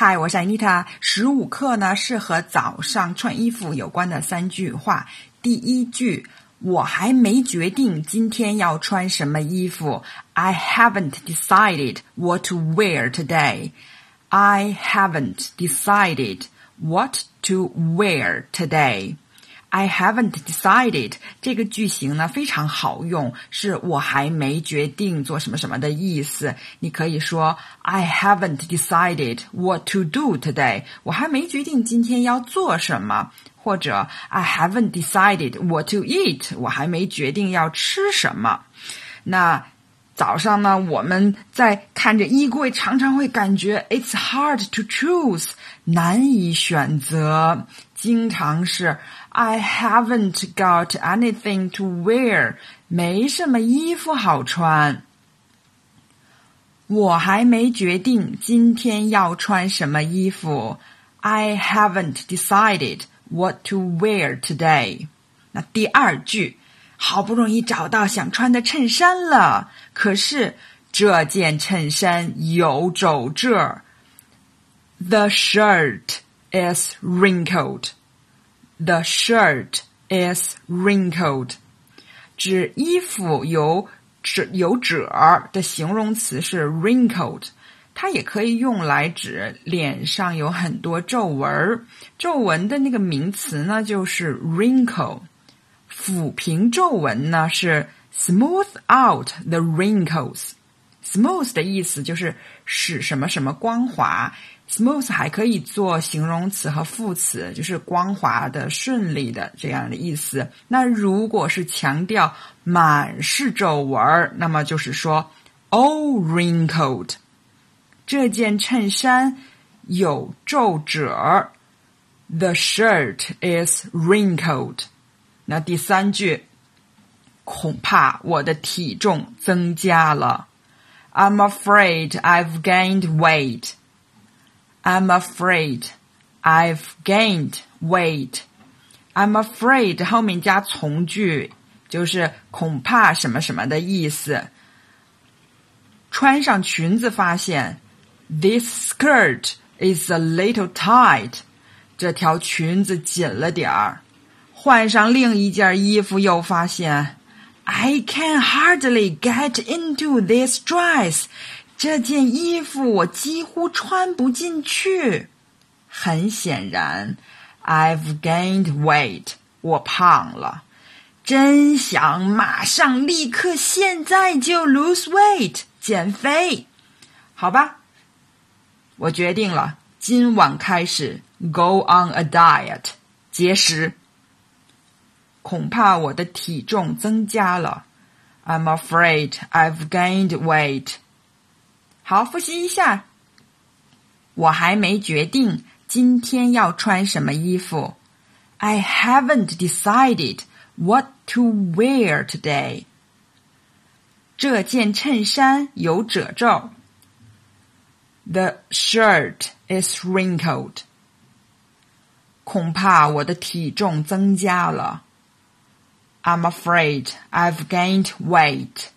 嗨，我是 Anita。十五课呢是和早上穿衣服有关的三句话。第一句，我还没决定今天要穿什么衣服。I haven't decided what to wear today. I haven't decided what to wear today. I haven't decided 这个句型呢非常好用，是我还没决定做什么什么的意思。你可以说 I haven't decided what to do today。我还没决定今天要做什么，或者 I haven't decided what to eat。我还没决定要吃什么。那早上呢，我们在看着衣柜，常常会感觉 It's hard to choose，难以选择。经常是 I haven't got anything to wear，没什么衣服好穿。我还没决定今天要穿什么衣服。I haven't decided what to wear today。那第二句。好不容易找到想穿的衬衫了，可是 这件衬衫有皱褶。The shirt is wrinkled. The shirt is wrinkled. 指衣服有褶有褶儿的形容词是 wrinkled，它也可以用来指脸上有很多皱纹。皱纹的那个名词呢，就是 wrinkle。抚平皱纹呢是 smooth out the wrinkles。Smooth 的意思就是使什么什么光滑。smooth 还可以做形容词和副词，就是光滑的、顺利的这样的意思。那如果是强调满是皱纹，那么就是说 all wrinkled。这件衬衫有皱褶。The shirt is wrinkled. 那第三句，恐怕我的体重增加了。I'm afraid I've gained weight. I'm afraid I've gained weight. I'm afraid 后面加从句，就是恐怕什么什么的意思。穿上裙子发现，this skirt is a little tight. 这条裙子紧了点儿。换上另一件衣服，又发现 I can hardly get into this dress。这件衣服我几乎穿不进去。很显然，I've gained weight。我胖了。真想马上、立刻、现在就 lose weight 减肥。好吧，我决定了，今晚开始 go on a diet，节食。 恐怕我的体重增加了。I'm afraid I've gained weight。好，复习一下。我还没决定今天要穿什么衣服。I haven't decided what to wear today。这件衬衫有褶皱。The shirt is wrinkled。恐怕我的体重增加了。 I'm afraid I've gained weight.